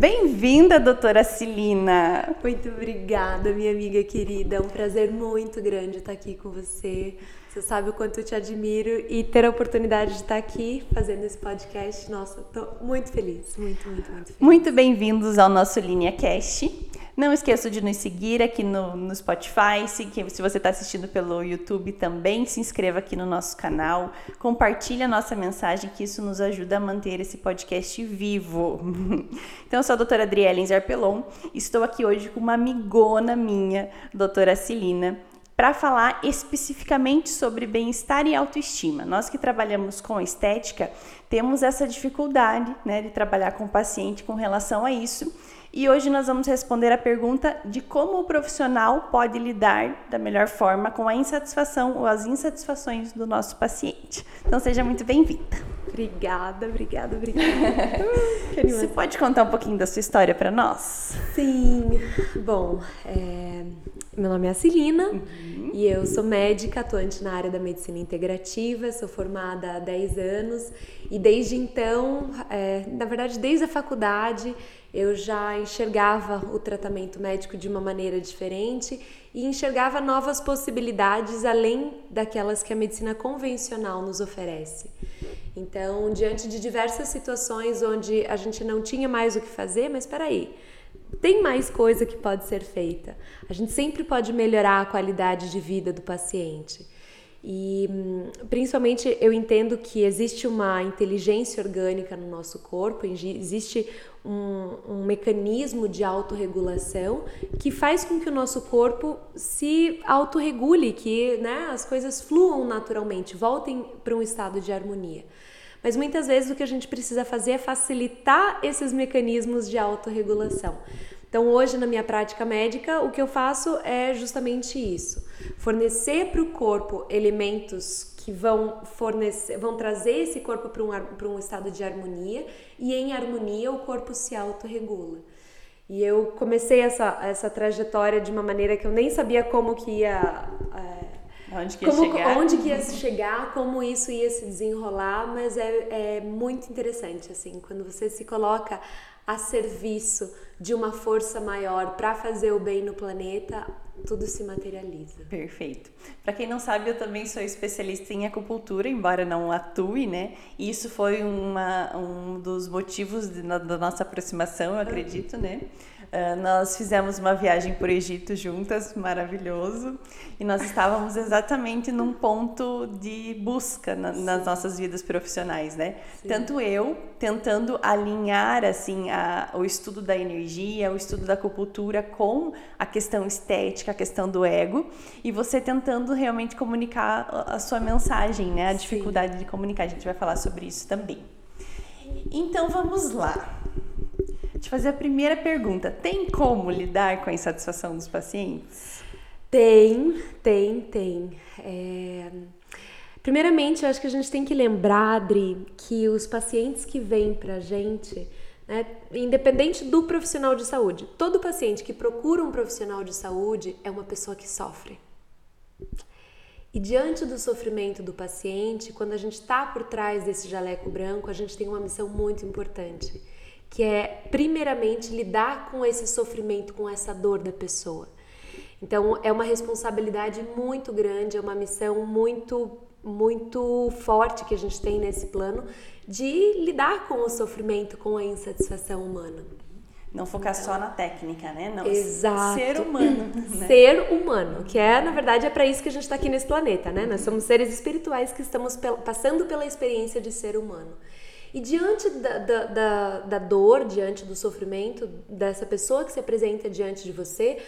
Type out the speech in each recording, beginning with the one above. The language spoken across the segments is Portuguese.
Bem-vinda, doutora Cilina. Muito obrigada, minha amiga querida. É um prazer muito grande estar aqui com você. Você sabe o quanto eu te admiro e ter a oportunidade de estar aqui fazendo esse podcast. Nossa, estou muito feliz, muito, muito, muito feliz. Muito bem-vindos ao nosso Linha Cast. Não esqueça de nos seguir aqui no, no Spotify. Se, se você está assistindo pelo YouTube também, se inscreva aqui no nosso canal. Compartilhe a nossa mensagem, que isso nos ajuda a manter esse podcast vivo. então, eu sou a doutora Adriele Zarpelon. Estou aqui hoje com uma amigona minha, doutora Celina para falar especificamente sobre bem-estar e autoestima. Nós que trabalhamos com estética temos essa dificuldade né, de trabalhar com o paciente com relação a isso. E hoje nós vamos responder a pergunta de como o profissional pode lidar da melhor forma com a insatisfação ou as insatisfações do nosso paciente. Então seja muito bem-vinda. Obrigada, obrigada, obrigada. Você pode contar um pouquinho da sua história para nós? Sim. Bom, é... meu nome é Celina uhum. e eu sou médica atuante na área da medicina integrativa, sou formada há 10 anos e desde então, é... na verdade, desde a faculdade, eu já enxergava o tratamento médico de uma maneira diferente e enxergava novas possibilidades além daquelas que a medicina convencional nos oferece. Então, diante de diversas situações onde a gente não tinha mais o que fazer, mas espera aí, tem mais coisa que pode ser feita. A gente sempre pode melhorar a qualidade de vida do paciente. E principalmente eu entendo que existe uma inteligência orgânica no nosso corpo, existe um, um, mecanismo de autorregulação que faz com que o nosso corpo se autorregule, que né, as coisas fluam naturalmente, voltem para um estado de harmonia. Mas muitas vezes o que a gente precisa fazer é facilitar esses mecanismos de autorregulação. Então, hoje na minha prática médica, o que eu faço é justamente isso: fornecer para o corpo elementos que vão fornecer, vão trazer esse corpo para um, um estado de harmonia e em harmonia o corpo se autorregula. E eu comecei essa, essa trajetória de uma maneira que eu nem sabia como que ia. É, onde que ia como, chegar? Onde que ia chegar, como isso ia se desenrolar, mas é, é muito interessante, assim, quando você se coloca a serviço de uma força maior para fazer o bem no planeta, tudo se materializa. Perfeito. Para quem não sabe, eu também sou especialista em acupuntura, embora não atue, né? E isso foi uma, um dos motivos de, da nossa aproximação, eu acredito, né? Uh, nós fizemos uma viagem por Egito juntas, maravilhoso, e nós estávamos exatamente num ponto de busca na, nas nossas vidas profissionais, né? Sim. Tanto eu tentando alinhar assim a, o estudo da energia, o estudo da acupuntura com a questão estética, a questão do ego, e você tentando realmente comunicar a sua mensagem, né? A dificuldade Sim. de comunicar. A gente vai falar sobre isso também. Então vamos lá. Te fazer a primeira pergunta: tem como lidar com a insatisfação dos pacientes? Tem, tem, tem. É... Primeiramente, eu acho que a gente tem que lembrar, Adri, que os pacientes que vêm pra gente, né, independente do profissional de saúde, todo paciente que procura um profissional de saúde é uma pessoa que sofre. E diante do sofrimento do paciente, quando a gente está por trás desse jaleco branco, a gente tem uma missão muito importante que é primeiramente lidar com esse sofrimento, com essa dor da pessoa. Então é uma responsabilidade muito grande, é uma missão muito muito forte que a gente tem nesse plano de lidar com o sofrimento, com a insatisfação humana. Não focar só na técnica, né? Não, Exato. Ser humano. Né? Ser humano, que é, na verdade, é para isso que a gente está aqui nesse planeta, né? Nós somos seres espirituais que estamos passando pela experiência de ser humano. E diante da, da, da, da dor, diante do sofrimento dessa pessoa que se apresenta diante de você,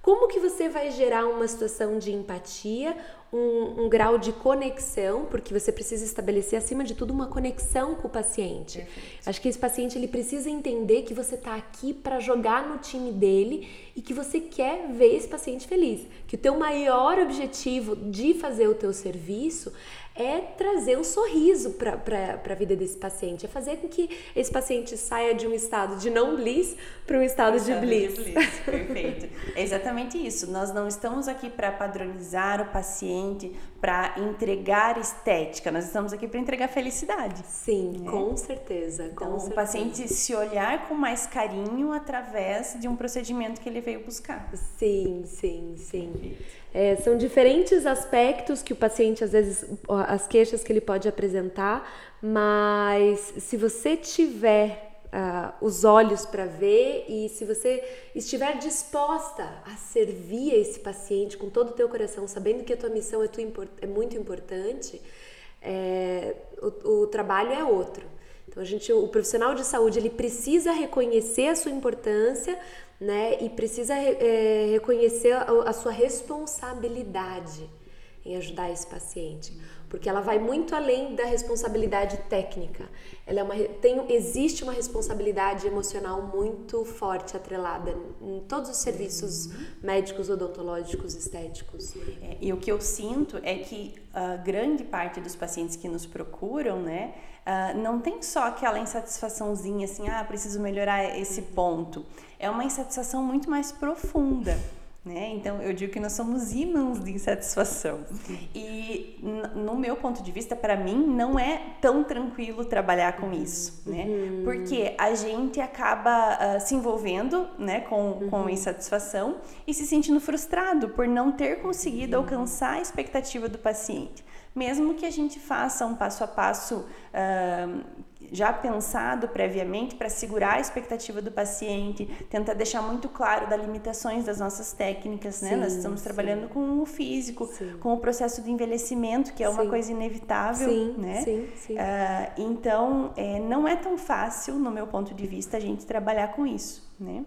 como que você vai gerar uma situação de empatia, um, um, grau de conexão, porque você precisa estabelecer acima de tudo uma conexão com o paciente. Perfeito. Acho que esse paciente ele precisa entender que você está aqui para jogar no time dele e que você quer ver esse paciente feliz. Que o teu maior objetivo de fazer o teu serviço é trazer um sorriso para a vida desse paciente, é fazer com que esse paciente saia de um estado de não bliss para um estado, estado de bliss. De bliss. Perfeito. É exatamente isso. Nós não estamos aqui para padronizar o paciente, para entregar estética, nós estamos aqui para entregar felicidade. Sim, né? com certeza. Então, com o certeza. paciente se olhar com mais carinho através de um procedimento que ele veio buscar. Sim, sim, sim. É, são diferentes aspectos que o paciente, às vezes, as queixas que ele pode apresentar, mas se você tiver Uh, os olhos para ver e se você estiver disposta a servir esse paciente com todo o teu coração, sabendo que a tua missão é, é muito importante, é, o, o, trabalho é outro. Então a gente, o profissional de saúde ele precisa reconhecer a sua importância, né, e precisa é, reconhecer a, a sua responsabilidade em ajudar esse paciente porque ela vai muito além da responsabilidade técnica. Ela é uma, tem, existe uma responsabilidade emocional muito forte atrelada em todos os serviços médicos, odontológicos, estéticos. É, e o que eu sinto é que a grande parte dos pacientes que nos procuram, né, uh, não tem só aquela insatisfaçãozinha assim, ah, preciso melhorar esse ponto. É uma insatisfação muito mais profunda. Né? Então eu digo que nós somos ímãs de insatisfação. E no meu ponto de vista, para mim, não é tão tranquilo trabalhar com isso, né? Uhum. Porque a gente acaba uh, se envolvendo, né, com, uhum. com insatisfação e se sentindo frustrado por não ter conseguido uhum. alcançar a expectativa do paciente mesmo que a gente faça um passo a passo uh, já pensado previamente para segurar a expectativa do paciente, tentar deixar muito claro das limitações das nossas técnicas, né? Sim, Nós estamos sim. trabalhando com o físico, sim. com o processo de envelhecimento, que é uma coisa inevitável, sim, né? Sim, sim. Uh, então, é, não é tão fácil, no meu ponto de vista, a gente trabalhar com isso, né?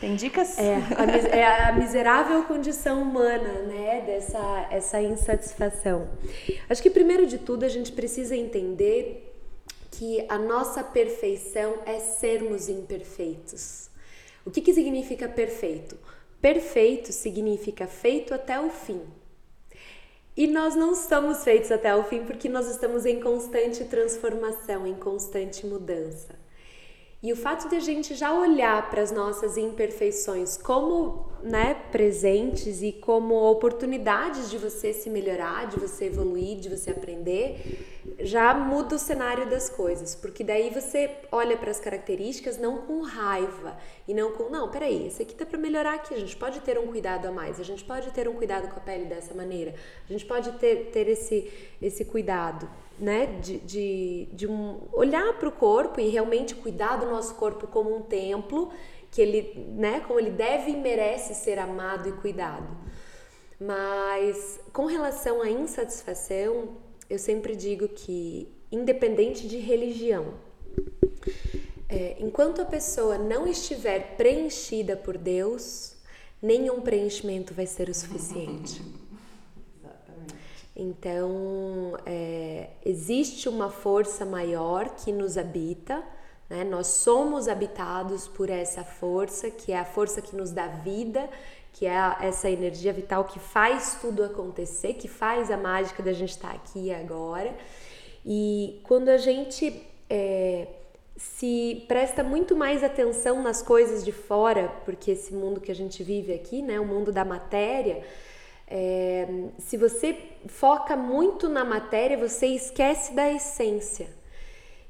Tem dicas? É a, é a miserável condição humana, né? Dessa essa insatisfação. Acho que primeiro de tudo a gente precisa entender que a nossa perfeição é sermos imperfeitos. O que, que significa perfeito? Perfeito significa feito até o fim. E nós não estamos feitos até o fim porque nós estamos em constante transformação, em constante mudança. E o fato de a gente já olhar para as nossas imperfeições como né, presentes e como oportunidades de você se melhorar, de você evoluir, de você aprender, já muda o cenário das coisas, porque daí você olha para as características não com raiva e não com, não, peraí, isso aqui tá para melhorar aqui, a gente pode ter um cuidado a mais, a gente pode ter um cuidado com a pele dessa maneira, a gente pode ter, ter esse, esse cuidado né, de, de, de um, olhar para o corpo e realmente cuidar do nosso corpo como um templo, que ele, né, como ele deve e merece ser amado e cuidado. Mas com relação à insatisfação, eu sempre digo que, independente de religião, é, enquanto a pessoa não estiver preenchida por Deus, nenhum preenchimento vai ser o suficiente. Então, é, existe uma força maior que nos habita, né? nós somos habitados por essa força, que é a força que nos dá vida, que é essa energia vital que faz tudo acontecer, que faz a mágica da gente estar aqui agora. E quando a gente é, se presta muito mais atenção nas coisas de fora, porque esse mundo que a gente vive aqui, né, o mundo da matéria, é, se você foca muito na matéria, você esquece da essência.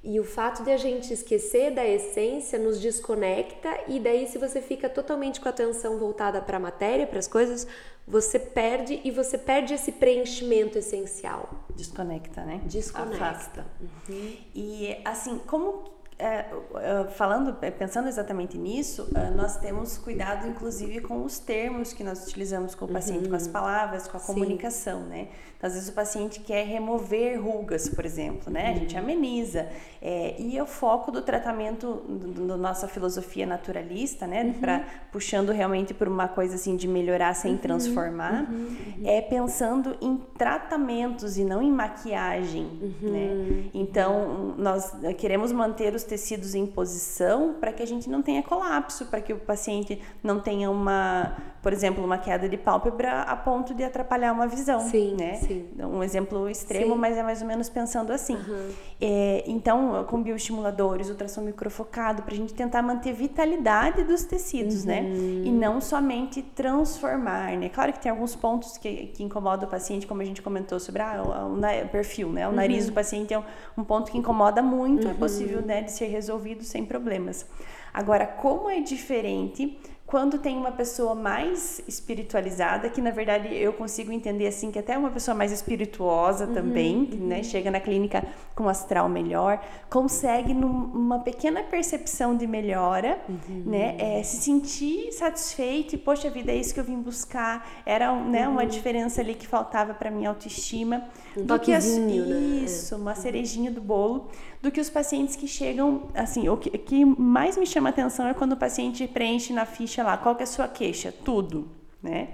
E o fato de a gente esquecer da essência nos desconecta, e daí, se você fica totalmente com a atenção voltada para a matéria, para as coisas, você perde e você perde esse preenchimento essencial. Desconecta, né? Desconecta. Afasta. Uhum. E assim, como é, é, falando, é, pensando exatamente nisso, nós temos cuidado inclusive com os termos que nós utilizamos com o paciente, uhum. com as uhum. palavras, com a Sim. comunicação, né? Então, às vezes o paciente quer remover rugas, por exemplo, né? A gente uhum. ameniza. É, e o foco do tratamento da nossa filosofia naturalista, né? Uhum. Pra, puxando realmente por uma coisa assim de melhorar sem uhum. transformar, uhum. Uhum. é pensando em tratamentos e não em maquiagem, né? Então, nós queremos manter os os tecidos em posição para que a gente não tenha colapso, para que o paciente não tenha uma, por exemplo, uma queda de pálpebra a ponto de atrapalhar uma visão, sim, né? Sim. Um exemplo extremo, Sim. mas é mais ou menos pensando assim. Uhum. É, então, com bioestimuladores, ultrassom microfocado, para a gente tentar manter vitalidade dos tecidos, né? Uhum. E não somente transformar, né? Claro que tem alguns pontos que, que incomodam o paciente, como a gente comentou sobre ah, o, o na- perfil, né? O Uhum. nariz do paciente é um, um ponto que incomoda muito, é possível né, de ser resolvido sem problemas. Agora, como é diferente quando tem uma pessoa mais espiritualizada, que na verdade eu consigo entender assim que até é uma pessoa mais espirituosa também, que, né, chega na clínica com astral melhor, consegue numa pequena percepção de melhora, né, é, se sentir satisfeito e poxa vida é isso que eu vim buscar, era né, uma diferença ali que faltava para minha autoestima, Um do que as, né? isso, uma cerejinha do bolo, do que os pacientes que chegam, assim, o que, mais me chama atenção é quando o paciente preenche na ficha lá, qual que é a sua queixa? Tudo, né?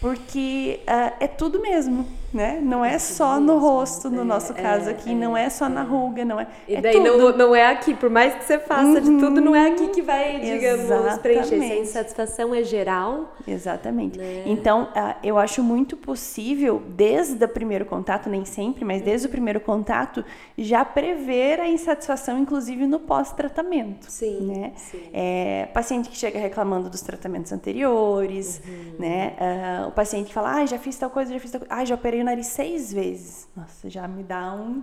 Porque ah, é tudo mesmo, né? Não é, só no mesmo. rosto, no É, nosso caso é, aqui, é, não é só na ruga, não é. E é daí tudo. não, não é aqui, por mais que você faça de tudo, não é aqui que vai, digamos, preencher. Se a Exatamente. insatisfação é geral, Exatamente. Né? Então, ah, eu acho muito possível, desde o primeiro contato, nem sempre, mas desde o primeiro contato, já prever a insatisfação, inclusive no pós-tratamento. Sim, Né? sim. É, paciente que chega reclamando dos tratamentos anteriores, Uhum. né? Ah, o paciente que fala, ah, já fiz tal coisa, já fiz tal coisa. Ah, já operei o nariz seis vezes. Nossa, já me dá um,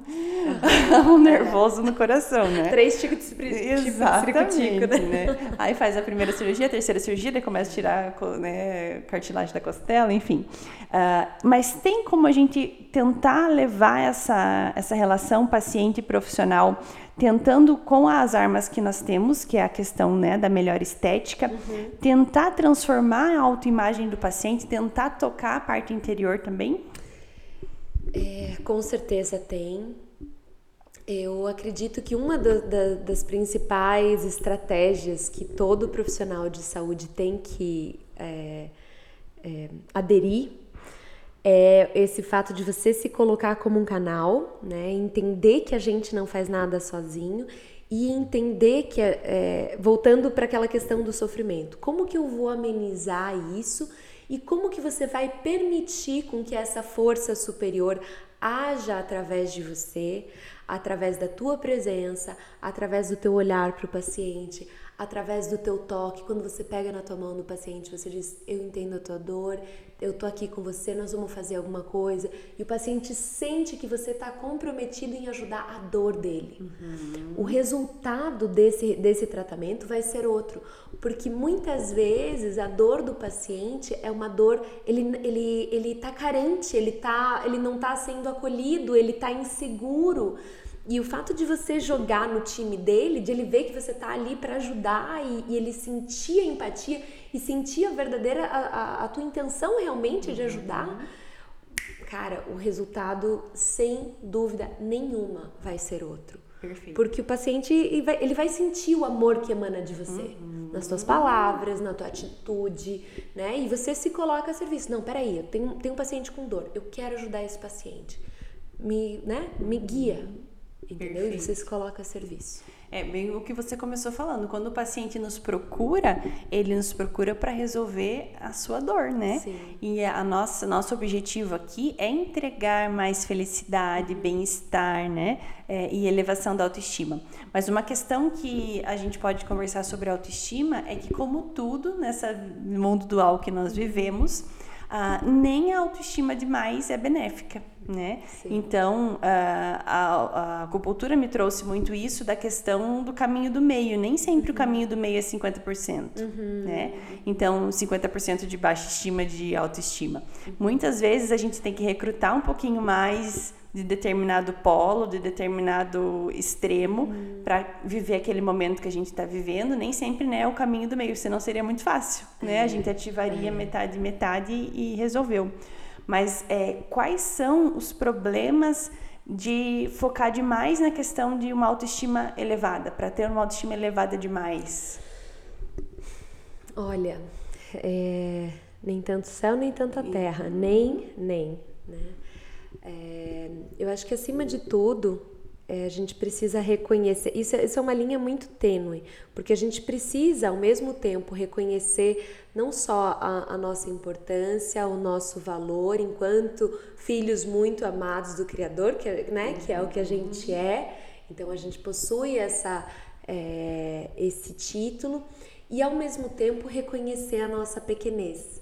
um nervoso no coração, né? três ticos de tipo circo-tico, né? né? Aí faz a primeira cirurgia, a terceira cirurgia, daí começa a tirar né, cartilagem da costela, enfim. Ah, mas tem como a gente tentar levar essa, essa relação paciente-profissional, tentando com as armas que nós temos, que é a questão né, da melhor estética, tentar transformar a autoimagem do paciente, tentar tocar a parte interior também? É, com certeza tem. Eu acredito que uma da- da- das principais estratégias que todo profissional de saúde tem que é, é, aderir é esse fato de você se colocar como um canal, né? Entender que a gente não faz nada sozinho e entender que, é, é, voltando para aquela questão do sofrimento, como que eu vou amenizar isso e como que você vai permitir com que essa força superior haja através de você, através da tua presença, através do teu olhar para o paciente, através do teu toque, quando você pega na tua mão do paciente, você diz: "Eu entendo a tua dor, eu tô aqui com você, nós vamos fazer alguma coisa". E o paciente sente que você está comprometido em ajudar a dor dele. O resultado desse desse tratamento vai ser outro, porque muitas vezes a dor do paciente é uma dor, ele ele ele tá carente, ele tá ele não tá sendo acolhido, ele tá inseguro. E o fato de você jogar no time dele, de ele ver que você tá ali para ajudar e, e ele sentir a empatia e sentir a verdadeira, a, a, a tua intenção realmente de ajudar, cara, o resultado, sem dúvida nenhuma, vai ser outro. Perfeito. Porque o paciente ele vai, ele vai sentir o amor que emana de você, nas tuas palavras, na tua atitude, né? E você se coloca a serviço. Não, peraí, eu tenho, tenho um paciente com dor, eu quero ajudar esse paciente. Me, né? Me guia, entendeu? E Perfeito. você se coloca a serviço. É bem o que você começou falando. Quando o paciente nos procura, ele nos procura para resolver a sua dor, né? Sim. E a nossa nosso objetivo aqui é entregar mais felicidade, bem-estar, né? É, e elevação da autoestima. Mas uma questão que a gente pode conversar sobre autoestima é que, como tudo nessa mundo dual que nós vivemos, ah, nem a autoestima demais é benéfica, né? Então, ah, a, a acupuntura me trouxe muito isso da questão do caminho do meio. Nem sempre o caminho do meio é 50%, né? Então, 50% de baixa estima, de autoestima. Muitas vezes a gente tem que recrutar um pouquinho mais de determinado polo, de determinado extremo, para viver aquele momento que a gente está vivendo. Nem sempre né, é o caminho do meio, senão seria muito fácil. Né? A gente ativaria metade, metade e, e resolveu. Mas é, quais são os problemas de focar demais na questão de uma autoestima elevada, para ter uma autoestima elevada demais? Olha, é, nem tanto céu, nem tanta terra, nem, nem, né? É, eu acho que acima de tudo é, a gente precisa reconhecer. Isso, é, isso é uma linha muito tênue, porque a gente precisa, ao mesmo tempo, reconhecer não só a, a, nossa importância, o nosso valor enquanto filhos muito amados do Criador, que, é, né, que é o que a gente é. Então a gente possui essa, é, esse título e ao mesmo tempo reconhecer a nossa pequenez.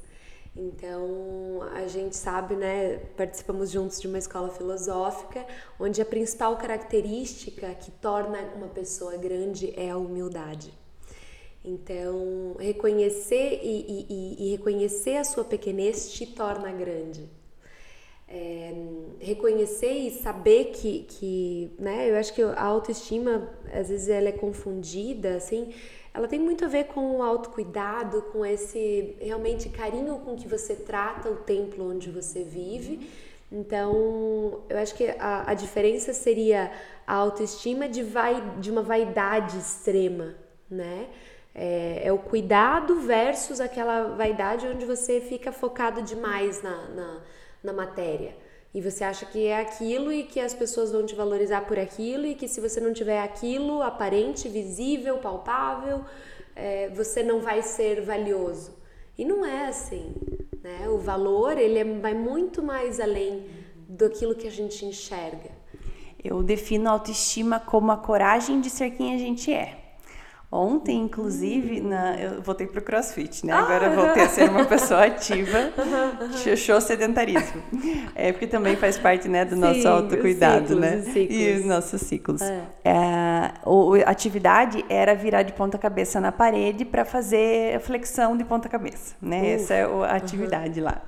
Então, a gente sabe, né, participamos juntos de uma escola filosófica, onde a principal característica que torna uma pessoa grande é a humildade. Então, reconhecer e, e, e reconhecer a sua pequenez te torna grande. É, reconhecer e saber que, que, né, eu acho que a autoestima, às vezes, ela é confundida, assim, ela tem muito a ver com o autocuidado, com esse realmente carinho com que você trata o templo onde você vive. Então, eu acho que a, a diferença seria a autoestima de, vai, de uma vaidade extrema, né? É, é, o cuidado versus aquela vaidade onde você fica focado demais na, na, na matéria. E você acha que é aquilo e que as pessoas vão te valorizar por aquilo e que se você não tiver aquilo aparente, visível, palpável, é, você não vai ser valioso. E não é assim, né? O valor ele é, vai muito mais além daquilo que a gente enxerga. Eu defino a autoestima como a coragem de ser quem a gente é. Ontem, inclusive, na, eu voltei pro crossfit, né? Agora eu voltei a ser uma pessoa ativa. Show sedentarismo. É porque também faz parte, né, do Sim, nosso autocuidado, ciclos, né? E os nossos ciclos. É. É, o, a atividade era virar de ponta cabeça na parede para fazer flexão de ponta cabeça, né? Essa é a atividade uhum. lá.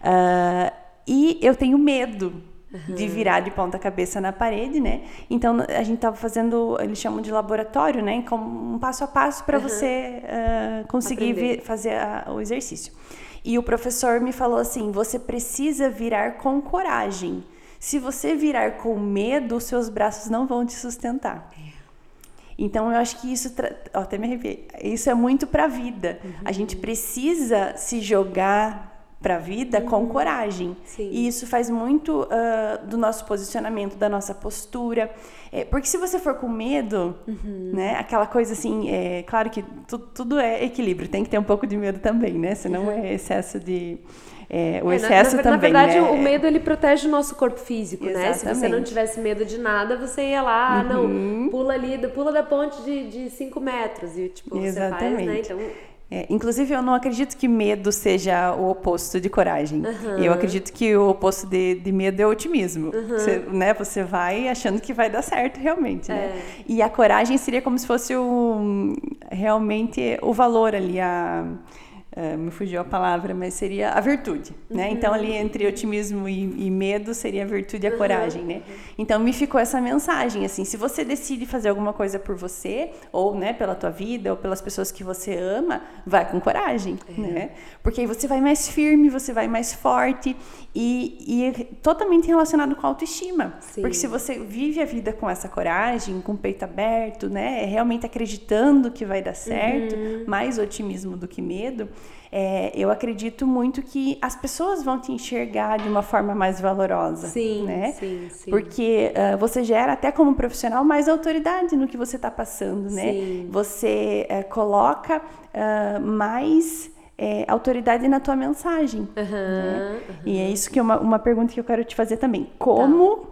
Uh, e eu tenho medo Uhum. de virar de ponta cabeça na parede, né? Então a gente estava fazendo, eles chamam de laboratório, né? Como um passo a passo para uhum. você uh, conseguir fazer a, o exercício. E o professor me falou assim: você precisa virar com coragem. Se você virar com medo, os seus braços não vão te sustentar. Então eu acho que isso, oh, até me arrepiei. Isso é muito para a vida. Uhum. A gente precisa se jogar para a vida uhum. com coragem. Sim. E isso faz muito uh, do nosso posicionamento, da nossa postura. É, porque se você for com medo, uhum. né, aquela coisa assim, é claro que tu, tudo é equilíbrio, tem que ter um pouco de medo também, né? Senão uhum. é excesso de. É, o é, excesso na, na, também, Na verdade, né? o medo ele protege o nosso corpo físico, Exatamente. né? Se você não tivesse medo de nada, você ia lá, ah, não, uhum. pula ali, pula da ponte de 5 metros e tipo, Exatamente. você faz, né? Então é, inclusive, eu não acredito que medo seja o oposto de coragem. Uhum. Eu acredito que o oposto de, de medo é otimismo. Uhum. Você, né, você vai achando que vai dar certo realmente. Né? É. E a coragem seria como se fosse o, realmente o valor ali, a Uh, me fugiu a palavra, mas seria a virtude, né? Uhum. Então ali entre otimismo e, e, medo seria a virtude e a uhum. coragem, né? Então me ficou essa mensagem assim, se você decide fazer alguma coisa por você ou, né, pela tua vida ou pelas pessoas que você ama, vai com coragem, uhum. né? Porque aí você vai mais firme, você vai mais forte e, e é totalmente relacionado com a autoestima, Sim. porque se você vive a vida com essa coragem, com o peito aberto, né, realmente acreditando que vai dar certo, uhum. mais otimismo do que medo é, eu acredito muito que as pessoas vão te enxergar de uma forma mais valorosa. Sim, né? sim, sim. Porque uh, você gera, até como profissional, mais autoridade no que você está passando, né? Sim. Você uh, coloca uh, mais é, autoridade na tua mensagem. Uhum, né? uhum. E é isso que é uma, uma pergunta que eu quero te fazer também. Como tá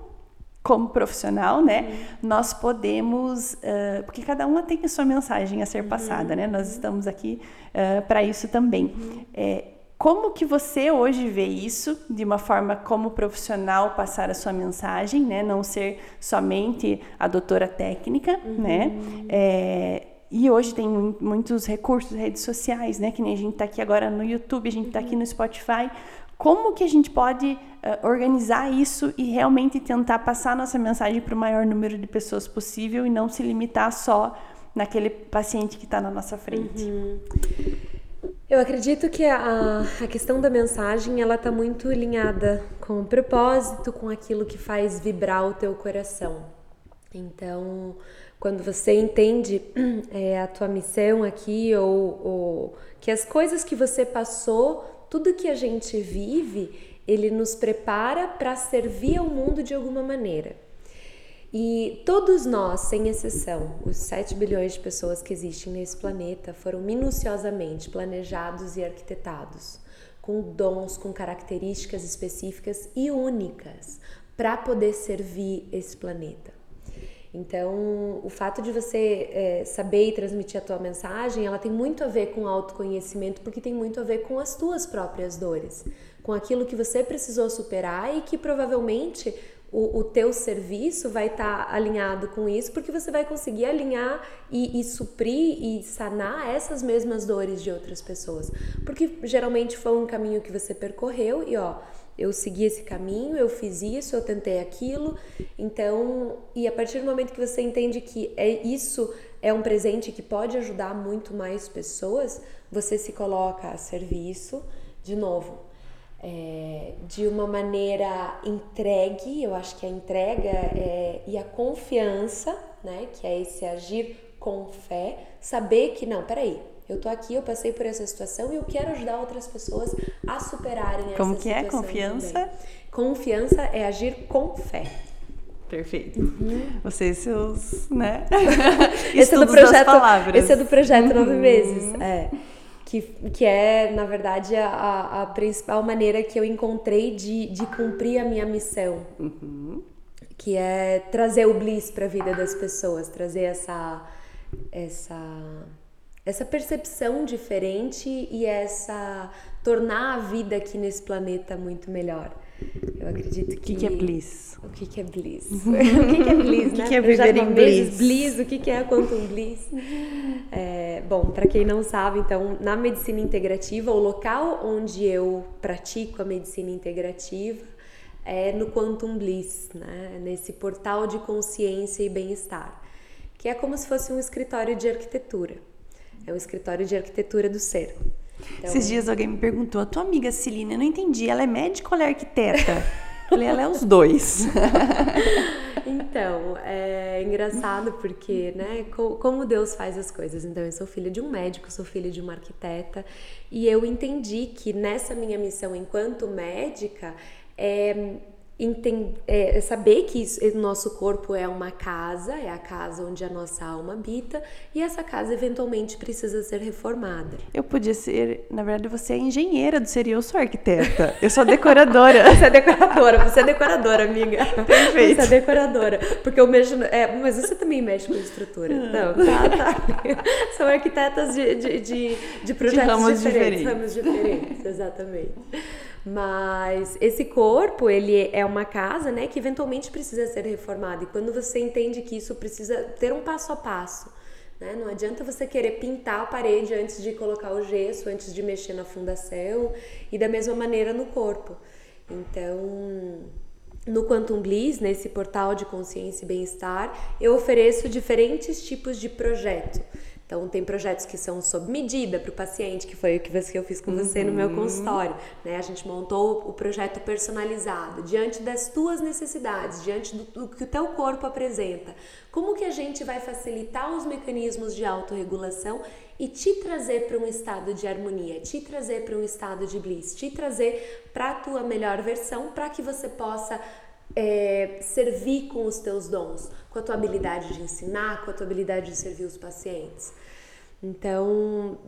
como profissional, né, uhum. nós podemos, uh, porque cada uma tem a sua mensagem a ser passada, uhum. né, nós estamos aqui uh, para isso também. Uhum. É, como que você hoje vê isso de uma forma como profissional passar a sua mensagem, né, não ser somente a doutora técnica, né, é, e hoje tem muitos recursos, redes sociais, né, que nem a gente está aqui agora no YouTube, a gente está aqui no Spotify, como que a gente pode uh, organizar isso e realmente tentar passar nossa mensagem para o maior número de pessoas possível e não se limitar só naquele paciente que está na nossa frente? Uhum. Eu acredito que a, a questão da mensagem ela está muito alinhada com o propósito, com aquilo que faz vibrar o teu coração. Então, quando você entende é, a tua missão aqui ou, ou que as coisas que você passou tudo que a gente vive, ele nos prepara para servir ao mundo de alguma maneira. E todos nós, sem exceção, os 7 bilhões de pessoas que existem nesse planeta, foram minuciosamente planejados e arquitetados, com dons, com características específicas e únicas para poder servir esse planeta. Então, o fato de você é, saber e transmitir a tua mensagem, ela tem muito a ver com autoconhecimento, porque tem muito a ver com as tuas próprias dores, com aquilo que você precisou superar e que provavelmente o, o teu serviço vai estar tá alinhado com isso, porque você vai conseguir alinhar e, e, suprir e sanar essas mesmas dores de outras pessoas. Porque geralmente foi um caminho que você percorreu e ó, eu segui esse caminho, eu fiz isso, eu tentei aquilo. Então, e a partir do momento que você entende que é isso é um presente que pode ajudar muito mais pessoas, você se coloca a serviço de novo é, de uma maneira entregue, eu acho que a entrega é, e a confiança, né, que é esse agir com fé, saber que não, peraí, eu tô aqui, eu passei por essa situação e eu quero ajudar outras pessoas a superarem Como essa que é confiança? Também. Confiança é agir com fé. Perfeito. Uhum. Vocês seus, né? esse é do projeto, esse é do projeto uhum. nove meses. É que, que é, na verdade, a, a principal maneira que eu encontrei de, de cumprir a minha missão. Uhum. Que é trazer o bliss para a vida das pessoas, trazer essa, essa, essa percepção diferente e essa tornar a vida aqui nesse planeta muito melhor. Eu acredito que. O que, é bliss? O que, que é bliss? o que, que é bliss, né? O que, é viver em bliss? bliss? O que, que é quantum bliss? É, bom, para quem não sabe, então, na medicina integrativa, o local onde eu pratico a medicina integrativa é no quantum bliss, né? Nesse portal de consciência e bem-estar, que é como se fosse um escritório de arquitetura. É um escritório de arquitetura do ser. Então... Esses dias alguém me perguntou: a tua amiga Celina, eu não entendi, ela é médica ou ela é arquiteta? Falei, ela é os dois. então, é engraçado porque, né, como Deus faz as coisas. Então, eu sou filha de um médico, sou filha de uma arquiteta, e eu entendi que nessa minha missão enquanto médica, é, entender, é, saber que o nosso corpo é uma casa, é a casa onde a nossa alma habita, e essa casa eventualmente precisa ser reformada. Eu podia ser, na verdade, você é engenheira do ser eu sou arquiteta. Eu sou decoradora. você é decoradora, você é decoradora, amiga. Perfeito. Você é decoradora. Porque eu mexo. É, mas você também mexe com estrutura. Ah. Não, tá, tá. São arquitetas de, de, de, de projetos de ramos diferentes, diferentes. Ramos diferentes, exatamente. Mas esse corpo, ele é uma casa, né, que eventualmente precisa ser reformado. E quando você entende que isso precisa ter um passo a passo, né? Não adianta você querer pintar a parede antes de colocar o gesso, antes de mexer na fundação, e da mesma maneira no corpo. Então, no Quantum Bliss, nesse portal de consciência e bem-estar, eu ofereço diferentes tipos de projeto. Então, tem projetos que são sob medida para o paciente, que foi o que eu fiz com você uhum. no meu uhum. consultório. Né? A gente montou o projeto personalizado, diante das tuas necessidades, diante do, do que o teu corpo apresenta. Como que a gente vai facilitar os mecanismos de autorregulação e te trazer para um estado de harmonia, te trazer para um estado de bliss, te trazer para a tua melhor versão, para que você possa é, servir com os teus dons, com a tua habilidade de ensinar, com a tua habilidade de servir os pacientes. Então,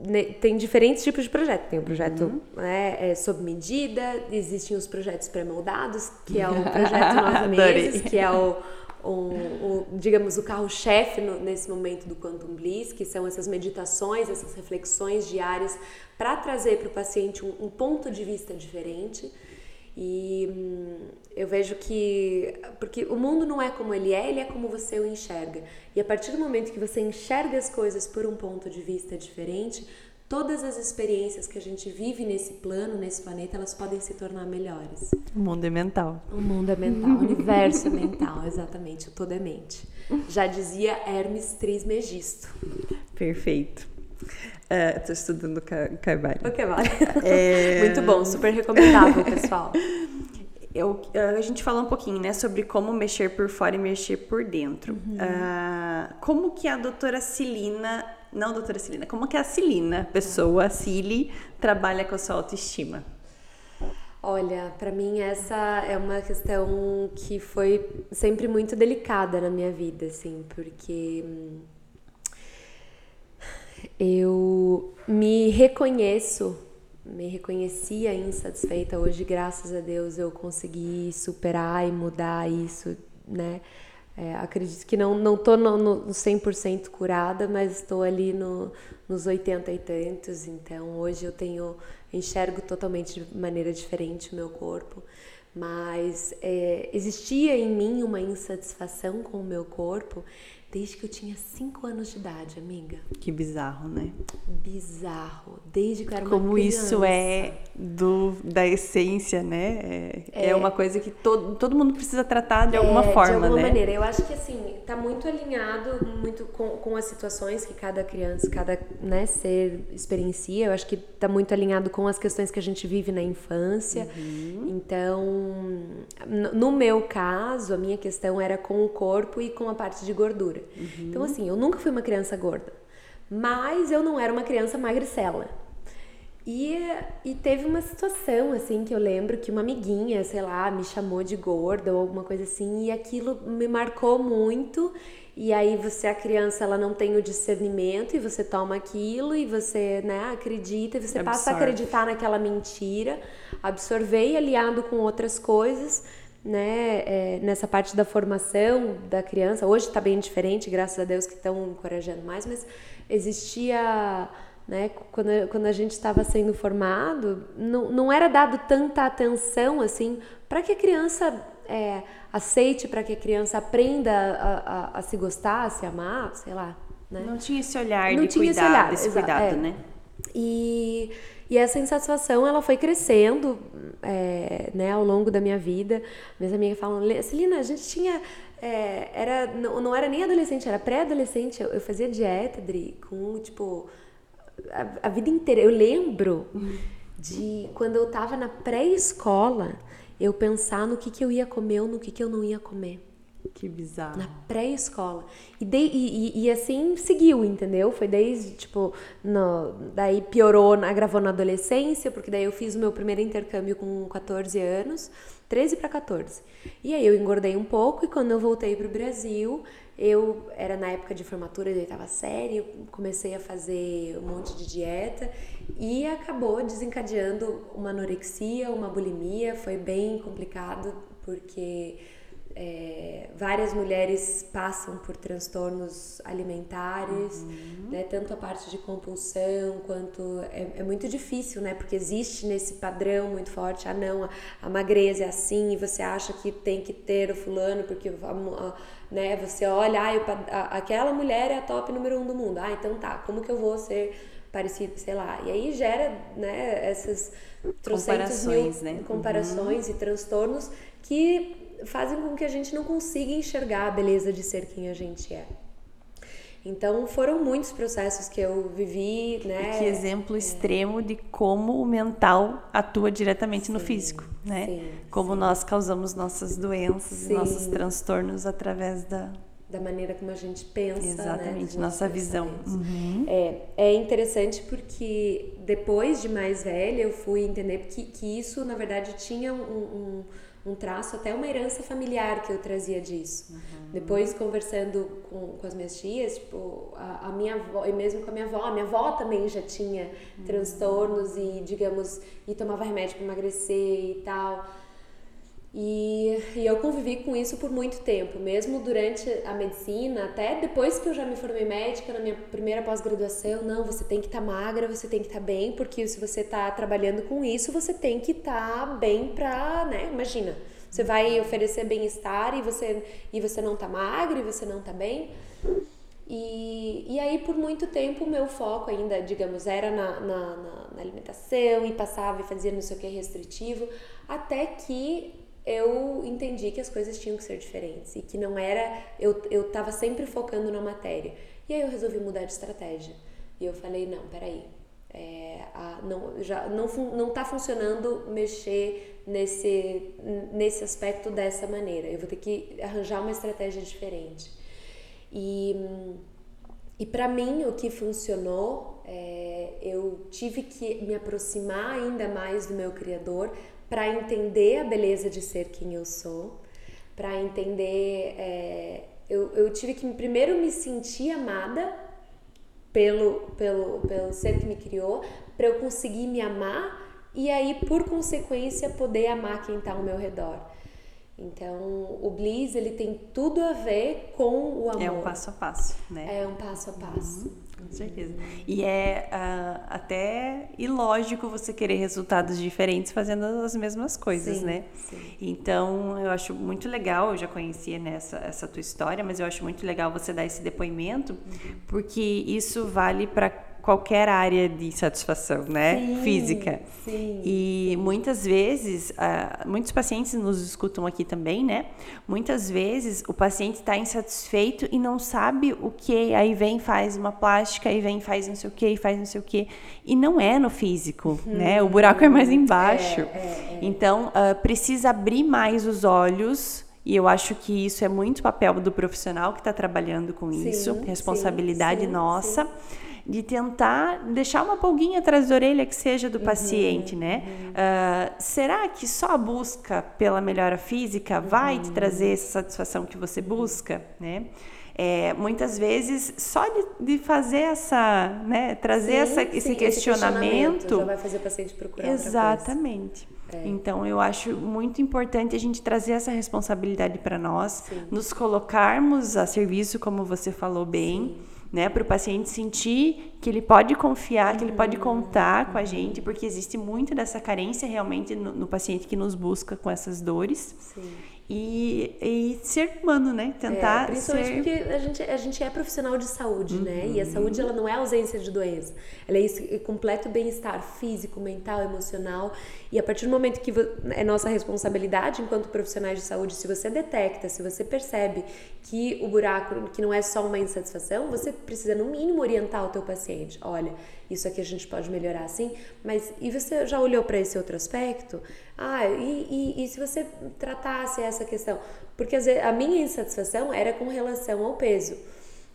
tem diferentes tipos de projeto. Tem o projeto uhum. né, é, sob medida, existem os projetos pré-moldados, que é o projeto Nove Meses, que é o, o, o digamos, o carro-chefe nesse momento do Quantum Bliss, que são essas meditações, essas reflexões diárias para trazer para o paciente um, um ponto de vista diferente. E hum, eu vejo que. Porque o mundo não é como ele é, ele é como você o enxerga. E a partir do momento que você enxerga as coisas por um ponto de vista diferente, todas as experiências que a gente vive nesse plano, nesse planeta, elas podem se tornar melhores. O mundo é mental. O mundo é mental, o universo é mental, exatamente, o todo é mente. Já dizia Hermes Trismegisto. Perfeito. Estou uh, estudando Carvalho. O Carvalho. É... Muito bom, super recomendável, pessoal. Eu, a gente falou um pouquinho, né, sobre como mexer por fora e mexer por dentro. Uhum. Uh, como que a doutora Cilina, não doutora Cilina, como que a Cilina, pessoa, a Cili, trabalha com a sua autoestima? Olha, para mim essa é uma questão que foi sempre muito delicada na minha vida, assim, porque hum, eu me reconheço, me reconhecia insatisfeita. Hoje, graças a Deus, eu consegui superar e mudar isso, né? É, acredito que não, não tô no, no 100% curada, mas estou ali no, nos 80 e tantos, então hoje eu tenho, enxergo totalmente de maneira diferente o meu corpo, mas é, existia em mim uma insatisfação com o meu corpo desde que eu tinha 5 anos de idade, amiga. Que bizarro, né? Bizarro. Desde que eu era Como uma criança. isso é do, da essência, né? É, é. é uma coisa que todo, todo mundo precisa tratar de alguma é, forma, De alguma né? maneira. Eu acho que, assim, tá muito alinhado muito com, com as situações que cada criança, cada né, ser experiencia. Eu acho que tá muito alinhado com as questões que a gente vive na infância. Uhum. Então, no meu caso, a minha questão era com o corpo e com a parte de gordura. Uhum. Então, assim, eu nunca fui uma criança gorda, mas eu não era uma criança magricela. E, e teve uma situação, assim, que eu lembro que uma amiguinha, sei lá, me chamou de gorda ou alguma coisa assim, e aquilo me marcou muito. E aí você, a criança, ela não tem o discernimento e você toma aquilo e você, né, acredita, e você Absorve. passa a acreditar naquela mentira, absorver aliado com outras coisas né, é, nessa parte da formação da criança. Hoje está bem diferente, graças a Deus que estão encorajando mais, mas existia, né, quando, quando a gente estava sendo formado, não, não era dado tanta atenção assim para que a criança é, aceite, para que a criança aprenda a, a, a, se gostar, a se amar, sei lá. Né? Não tinha esse olhar não de cuidar, esse olhar, desse cuidado, é. né? E e essa insatisfação, ela foi crescendo é, né, ao longo da minha vida. Minhas amigas falam, Celina, a gente tinha... É, era, não, não era nem adolescente, era pré-adolescente. Eu, eu, fazia dieta, com, tipo, a, a vida inteira. Eu lembro de quando eu tava na pré-escola, eu pensar no que, que eu ia comer ou no que, que eu não ia comer. Que bizarro. Na pré-escola. E, e, e, assim seguiu, entendeu? Foi desde, tipo, no, daí piorou, agravou na adolescência, porque daí eu fiz o meu primeiro intercâmbio com 14 anos, 13 para 14. E aí eu engordei um pouco e quando eu voltei pro Brasil, eu era na época de formatura, eu estava séria, comecei a fazer um monte de dieta e acabou desencadeando uma anorexia, uma bulimia, foi bem complicado porque é, várias mulheres passam por transtornos alimentares, uhum. né? Tanto a parte de compulsão quanto é, é, muito difícil, né? Porque existe nesse padrão muito forte. Ah, não, a, a magreza é assim e você acha que tem que ter o fulano porque a, a, né? Você olha, ah, aquela mulher é a top número um do mundo. Ah, então tá. Como que eu vou ser parecido, sei lá? E aí gera, né? Essas comparações, mil né? comparações uhum. e transtornos que fazem com que a gente não consiga enxergar a beleza de ser quem a gente é. Então foram muitos processos que eu vivi, né? E que exemplo é. extremo de como o mental atua diretamente sim, no físico, né? Sim, como sim. nós causamos nossas doenças, nossos transtornos através da da maneira como a gente pensa, né, exatamente né, nossa visão. Uhum. É, é interessante porque depois de mais velha eu fui entender que, que isso na verdade tinha um, um um traço, até uma herança familiar que eu trazia disso. Uhum. Depois, conversando com, com as minhas tias, tipo, a, a, minha avó, e mesmo com a minha avó, a minha avó também já tinha uhum. transtornos e, digamos, e tomava remédio para emagrecer e tal. E, e, eu convivi com isso por muito tempo, mesmo durante a medicina, até depois que eu já me formei médica, na minha primeira pós-graduação, não, você tem que estar tá magra, você tem que estar tá bem, porque se você está trabalhando com isso, você tem que estar tá bem pra, né, imagina, você vai oferecer bem-estar e você, e você não tá magra e você não tá bem. E, e aí, por muito tempo, o meu foco ainda, digamos, era na, na, na alimentação e passava e fazia não sei o que restritivo, até que eu entendi que as coisas tinham que ser diferentes e que não era. Eu, eu sempre focando na matéria. E aí eu resolvi mudar de estratégia. E eu falei: não, peraí. É, a, não, já não, não tá funcionando mexer nesse, nesse aspecto dessa maneira. Eu vou ter que arranjar uma estratégia diferente. E, e para mim, o que funcionou, é, eu tive que me aproximar ainda mais do meu criador para entender a beleza de ser quem eu sou, para entender. É, eu, eu tive que primeiro me sentir amada pelo, pelo, pelo ser que me criou, para eu conseguir me amar e aí, por consequência, poder amar quem está ao meu redor. Então, o Bliss, ele tem tudo a ver com o amor. É um passo a passo, né? É um passo a passo. Uhum, com certeza. E é uh, até ilógico você querer resultados diferentes fazendo as mesmas coisas, sim, né? Sim. Então, eu acho muito legal, eu já conhecia nessa né, essa tua história, mas eu acho muito legal você dar esse depoimento, uhum. porque isso vale para qualquer área de satisfação, né? Sim, Física. Sim. E muitas vezes, uh, muitos pacientes nos escutam aqui também, né? Muitas vezes o paciente está insatisfeito e não sabe o que, aí vem faz uma plástica, aí vem faz não sei o que, faz não sei o que, e não é no físico, hum, né? O buraco é mais embaixo. É, é, é. Então uh, precisa abrir mais os olhos. E eu acho que isso é muito papel do profissional que está trabalhando com sim, isso, responsabilidade sim, nossa. Sim de tentar deixar uma pulguinha atrás da orelha que seja do uhum, paciente, né? Uhum. Uh, será que só a busca pela melhora física vai te trazer essa satisfação que você busca, né? É, muitas vezes só de, de, fazer essa, né, trazer sim, essa, esse, sim, questionamento, esse questionamento já vai fazer o paciente procurar exatamente. É. Então eu acho muito importante a gente trazer essa responsabilidade para nós, sim. nos colocarmos a serviço, como você falou bem né? Para o paciente sentir que ele pode confiar, que ele pode contar com a gente, porque existe muito dessa carência realmente no, no paciente que nos busca com essas dores. Sim. E, e, ser humano, né? Tentar é, principalmente ser... porque a gente, a gente é profissional de saúde, uhum. né? E a saúde, ela não é ausência de doença. Ela é esse completo bem-estar físico, mental, emocional. E a partir do momento que é nossa responsabilidade enquanto profissionais de saúde, se você detecta, se você percebe que o buraco, que não é só uma insatisfação, você precisa, no mínimo, orientar o teu paciente. Olha, isso aqui a gente pode melhorar assim, mas e você já olhou para esse outro aspecto? Ah, e, e, e, se você tratasse essa questão? Porque a minha insatisfação era com relação ao peso.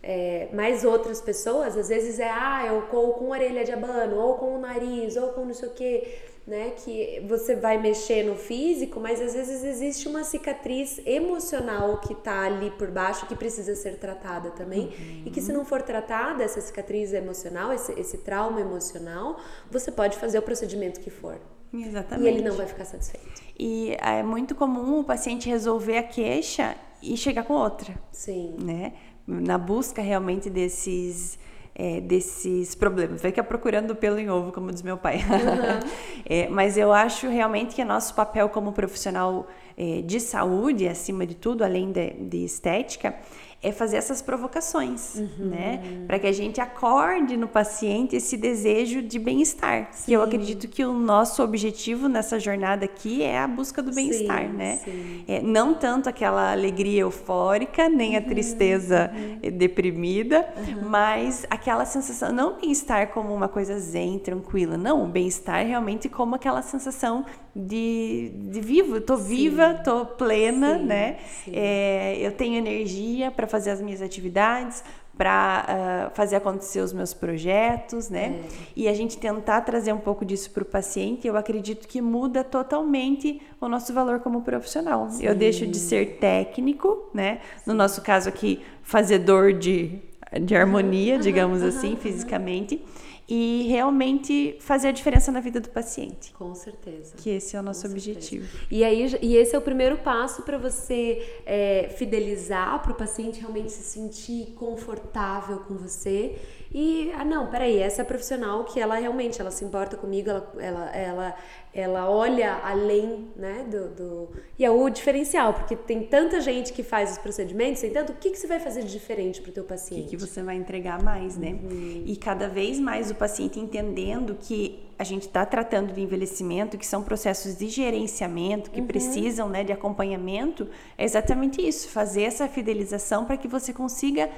É, mas outras pessoas, às vezes é, ah, eu com, com orelha de abano, ou com o nariz, ou com não sei o quê né? Que você vai mexer no físico, mas às vezes existe uma cicatriz emocional que tá ali por baixo que precisa ser tratada também. Uhum. E que se não for tratada, essa cicatriz emocional, esse, esse trauma emocional, você pode fazer o procedimento que for. Exatamente. E ele não vai ficar satisfeito. E é muito comum o paciente resolver a queixa e chegar com outra. Sim. Né? Na busca realmente desses é, desses problemas. Vai ficar procurando pelo em ovo, como diz meu pai. Uhum. é, mas eu acho realmente que é nosso papel como profissional é, de saúde, acima de tudo, além de, de estética, é fazer essas provocações, uhum. né? Para que a gente acorde no paciente esse desejo de bem-estar. Que eu acredito que o nosso objetivo nessa jornada aqui é a busca do bem-estar, né? É, não tanto aquela alegria eufórica, nem uhum. a tristeza uhum. deprimida, uhum. mas aquela sensação, não bem-estar como uma coisa zen, tranquila, não, o bem-estar realmente como aquela sensação de, de vivo, tô viva, tô plena, sim, né? Sim. É, eu tenho energia para fazer as minhas atividades, para uh, ah, fazer acontecer os meus projetos, né? É. E a gente tentar trazer um pouco disso para o paciente, eu acredito que muda totalmente o nosso valor como profissional. Sim. Eu deixo de ser técnico, né? No nosso caso aqui, fazedor de, de harmonia, uhum, digamos uhum, assim, uhum. fisicamente e realmente fazer a diferença na vida do paciente. Com certeza. Que esse é o nosso Com objetivo. Certeza. E aí e esse é o primeiro passo para você é, fidelizar, para o paciente realmente se sentir confortável com você e, ah, não, peraí, essa profissional que ela realmente, ela se importa comigo, ela, ela, ela, ela olha além, né, do, do... E é o diferencial, porque tem tanta gente que faz os procedimentos, tem tanto, o que, que você vai fazer de diferente para o teu paciente? O que, que você vai entregar mais, né? Uhum. E cada vez mais o paciente entendendo que a gente está tratando de envelhecimento, que são processos de gerenciamento, que uhum. precisam né, de acompanhamento, é exatamente isso, fazer essa fidelização para que você consiga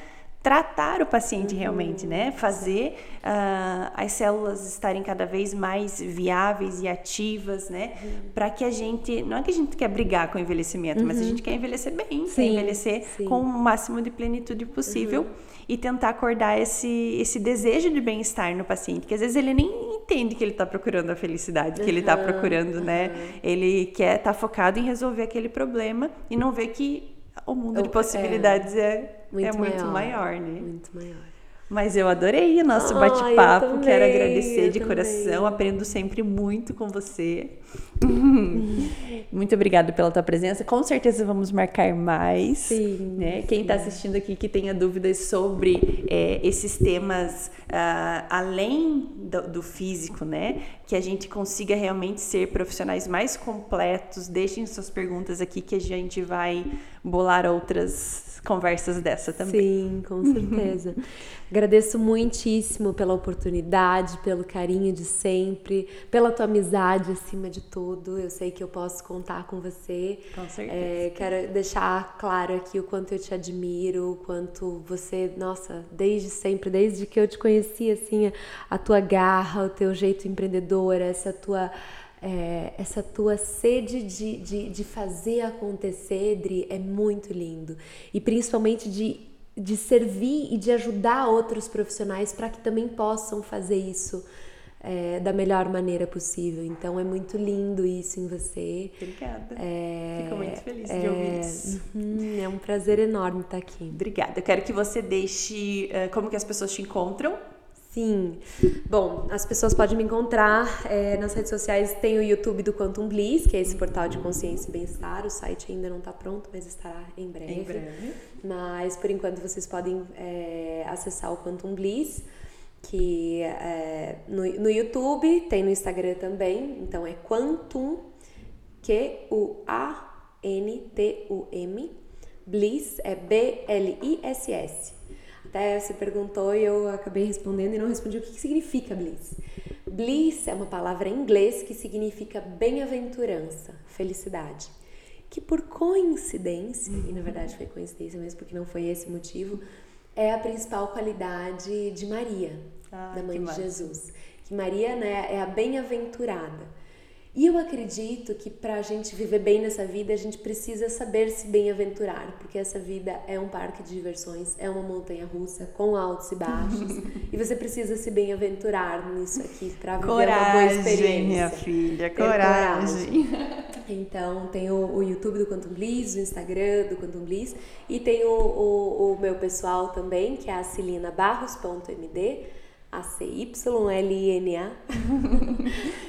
tratar o paciente uhum. realmente, né? Fazer uh, as células estarem cada vez mais viáveis e ativas, né? Uhum. Para que a gente, não é que a gente quer brigar com o envelhecimento, uhum. mas a uhum. gente quer envelhecer bem, sim, quer envelhecer sim. com o máximo de plenitude possível uhum. e tentar acordar esse esse desejo de bem-estar no paciente, que às vezes ele nem entende que ele está procurando a felicidade, que ele está procurando, né? Ele quer estar tá focado em resolver aquele problema e não vê que o mundo de possibilidades é, é, muito, é muito maior, maior, né? Muito maior. Mas eu adorei o nosso bate-papo. Quero agradecer de coração. Aprendo sempre muito com você. muito obrigada pela tua presença. Com certeza vamos marcar mais. Sim. Né? Quem está assistindo aqui que tenha dúvidas sobre é, esses temas uh, além do, do, físico, né? Que a gente consiga realmente ser profissionais mais completos. Deixem suas perguntas aqui que a gente vai bolar outras conversas dessa também. Sim, com certeza. Agradeço muitíssimo pela oportunidade, pelo carinho de sempre, pela tua amizade acima de tudo. Eu sei que eu posso contar com você. Com certeza. É, quero deixar claro aqui o quanto eu te admiro, o quanto você, nossa, desde sempre, desde que eu te conheci, assim, a tua garra, o teu jeito empreendedor, essa tua é, essa tua sede de, de, de fazer acontecer, Dri, é muito lindo. E principalmente de, de servir e de ajudar outros profissionais para que também possam fazer isso é, da melhor maneira possível. Então é muito lindo isso em você. Obrigada. É, Fico muito feliz é, de ouvir isso. Uhum, é um prazer enorme estar aqui. Obrigada. Eu quero que você deixe uh, como que as pessoas te encontram Sim. Bom, as pessoas podem me encontrar é, nas redes sociais. Tem o YouTube do Quantum Bliss, que é esse portal de consciência e bem-estar. O site ainda não está pronto, mas estará em breve. Em breve. Mas por enquanto vocês podem é, acessar o Quantum Bliss, que é, no, no YouTube, tem no Instagram também. Então é Quantum, Q-U-A-N-T-U-M. Bliss é B-L-I-S-S. Até se perguntou e eu acabei respondendo e não respondi o que significa bliss. Bliss é uma palavra em inglês que significa bem-aventurança, felicidade. Que por coincidência, e na verdade foi coincidência mesmo porque não foi esse motivo, é a principal qualidade de Maria, ah, da mãe de Jesus. Que Maria né, é a bem-aventurada. E eu acredito que para a gente viver bem nessa vida, a gente precisa saber se bem-aventurar, porque essa vida é um parque de diversões, é uma montanha russa com altos e baixos, e você precisa se bem-aventurar nisso aqui para viver coragem, uma boa experiência. minha filha, coragem. coragem. Então, tem o, o, YouTube do Quantum Bliss, o Instagram do Quantum Bliss, e tem o, o, o meu pessoal também, que é a cilinabarros.md a-C-Y-L-I-N-A.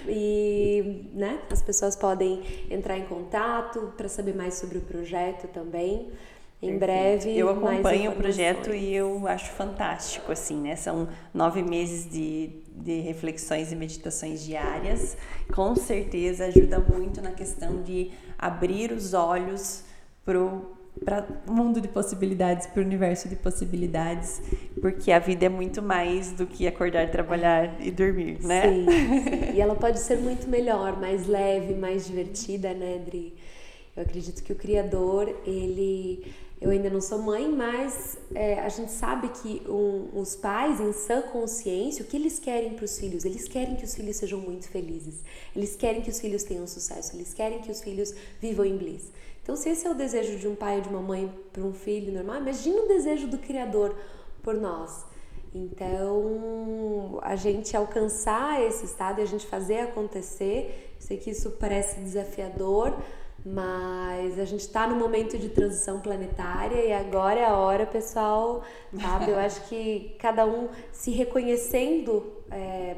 e né, as pessoas podem entrar em contato para saber mais sobre o projeto também. Em Perfeito. breve. Eu acompanho o projeto e eu acho fantástico, assim, né? São nove meses de, de reflexões e meditações diárias. Com certeza ajuda muito na questão de abrir os olhos pro para o mundo de possibilidades, para o universo de possibilidades, porque a vida é muito mais do que acordar, trabalhar e dormir, né? Sim, sim. E ela pode ser muito melhor, mais leve, mais divertida, né, Dri? Eu acredito que o Criador, ele. Eu ainda não sou mãe, mas é, a gente sabe que um, os pais, em sã consciência, o que eles querem para os filhos? Eles querem que os filhos sejam muito felizes. Eles querem que os filhos tenham sucesso. Eles querem que os filhos vivam em bliss. Então, se esse é o desejo de um pai ou de uma mãe para um filho normal, imagina o desejo do Criador por nós. Então, a gente alcançar esse estado e a gente fazer acontecer, sei que isso parece desafiador, mas a gente está no momento de transição planetária e agora é a hora, pessoal, sabe? Eu acho que cada um se reconhecendo é,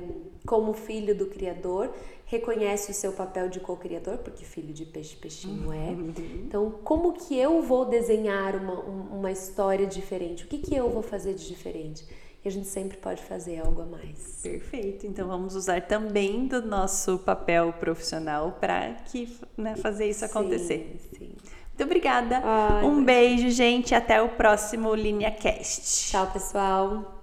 como filho do Criador reconhece o seu papel de co-criador, porque filho de peixe, peixinho é. Uhum. Então, como que eu vou desenhar uma, uma história diferente? O que, que eu vou fazer de diferente? E a gente sempre pode fazer algo a mais. Perfeito. Então, vamos usar também do nosso papel profissional para que né, fazer isso acontecer. Sim, sim. Muito obrigada. Ai, um beijo, gente. Até o próximo Linha Cast. Tchau, pessoal.